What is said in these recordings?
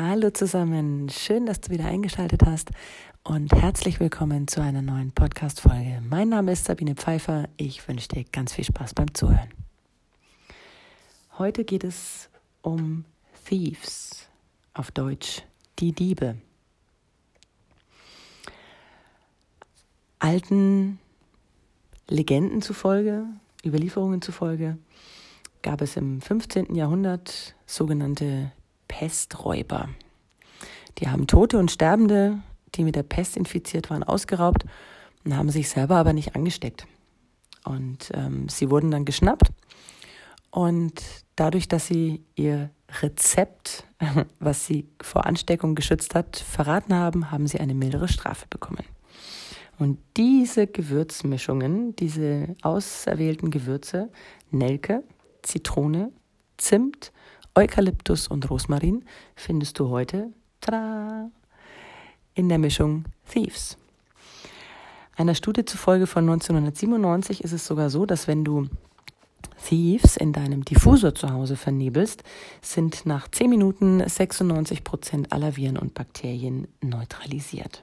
Hallo zusammen, schön, dass du wieder eingeschaltet hast und herzlich willkommen zu einer neuen Podcast-Folge. Mein Name ist Sabine Pfeiffer, ich wünsche dir ganz viel Spaß beim Zuhören. Heute geht es um Thieves, auf Deutsch die Diebe. Alten Legenden zufolge, Überlieferungen zufolge, gab es im 15. Jahrhundert sogenannte Pesträuber. Die haben Tote und Sterbende, die mit der Pest infiziert waren, ausgeraubt und haben sich selber aber nicht angesteckt. Und ähm, sie wurden dann geschnappt und dadurch, dass sie ihr Rezept, was sie vor Ansteckung geschützt hat, verraten haben, haben sie eine mildere Strafe bekommen. Und diese Gewürzmischungen, diese auserwählten Gewürze, Nelke, Zitrone, Zimt, Eukalyptus und Rosmarin findest du heute tada, in der Mischung Thieves. Einer Studie zufolge von 1997 ist es sogar so, dass wenn du Thieves in deinem Diffusor zu Hause vernebelst, sind nach 10 Minuten 96 Prozent aller Viren und Bakterien neutralisiert.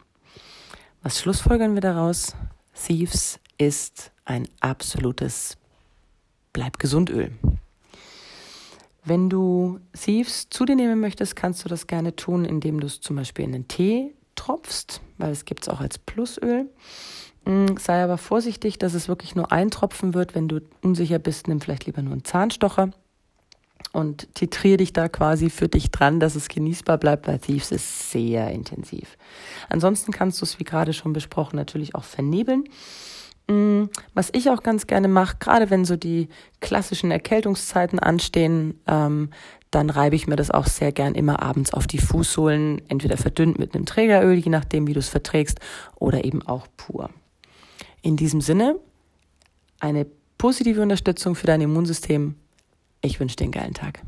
Was schlussfolgern wir daraus? Thieves ist ein absolutes Bleib gesund Öl. Wenn du Thieves zu dir nehmen möchtest, kannst du das gerne tun, indem du es zum Beispiel in den Tee tropfst, weil es gibt es auch als Plusöl. Mm, sei aber vorsichtig, dass es wirklich nur ein Tropfen wird. Wenn du unsicher bist, nimm vielleicht lieber nur einen Zahnstocher und titriere dich da quasi für dich dran, dass es genießbar bleibt, weil Thieves ist sehr intensiv. Ansonsten kannst du es, wie gerade schon besprochen, natürlich auch vernebeln. Mm, was ich auch ganz gerne mache, gerade wenn so die klassischen Erkältungszeiten anstehen, ähm, dann reibe ich mir das auch sehr gern immer abends auf die Fußsohlen, entweder verdünnt mit einem Trägeröl, je nachdem, wie du es verträgst, oder eben auch pur. In diesem Sinne, eine positive Unterstützung für dein Immunsystem. Ich wünsche dir einen geilen Tag.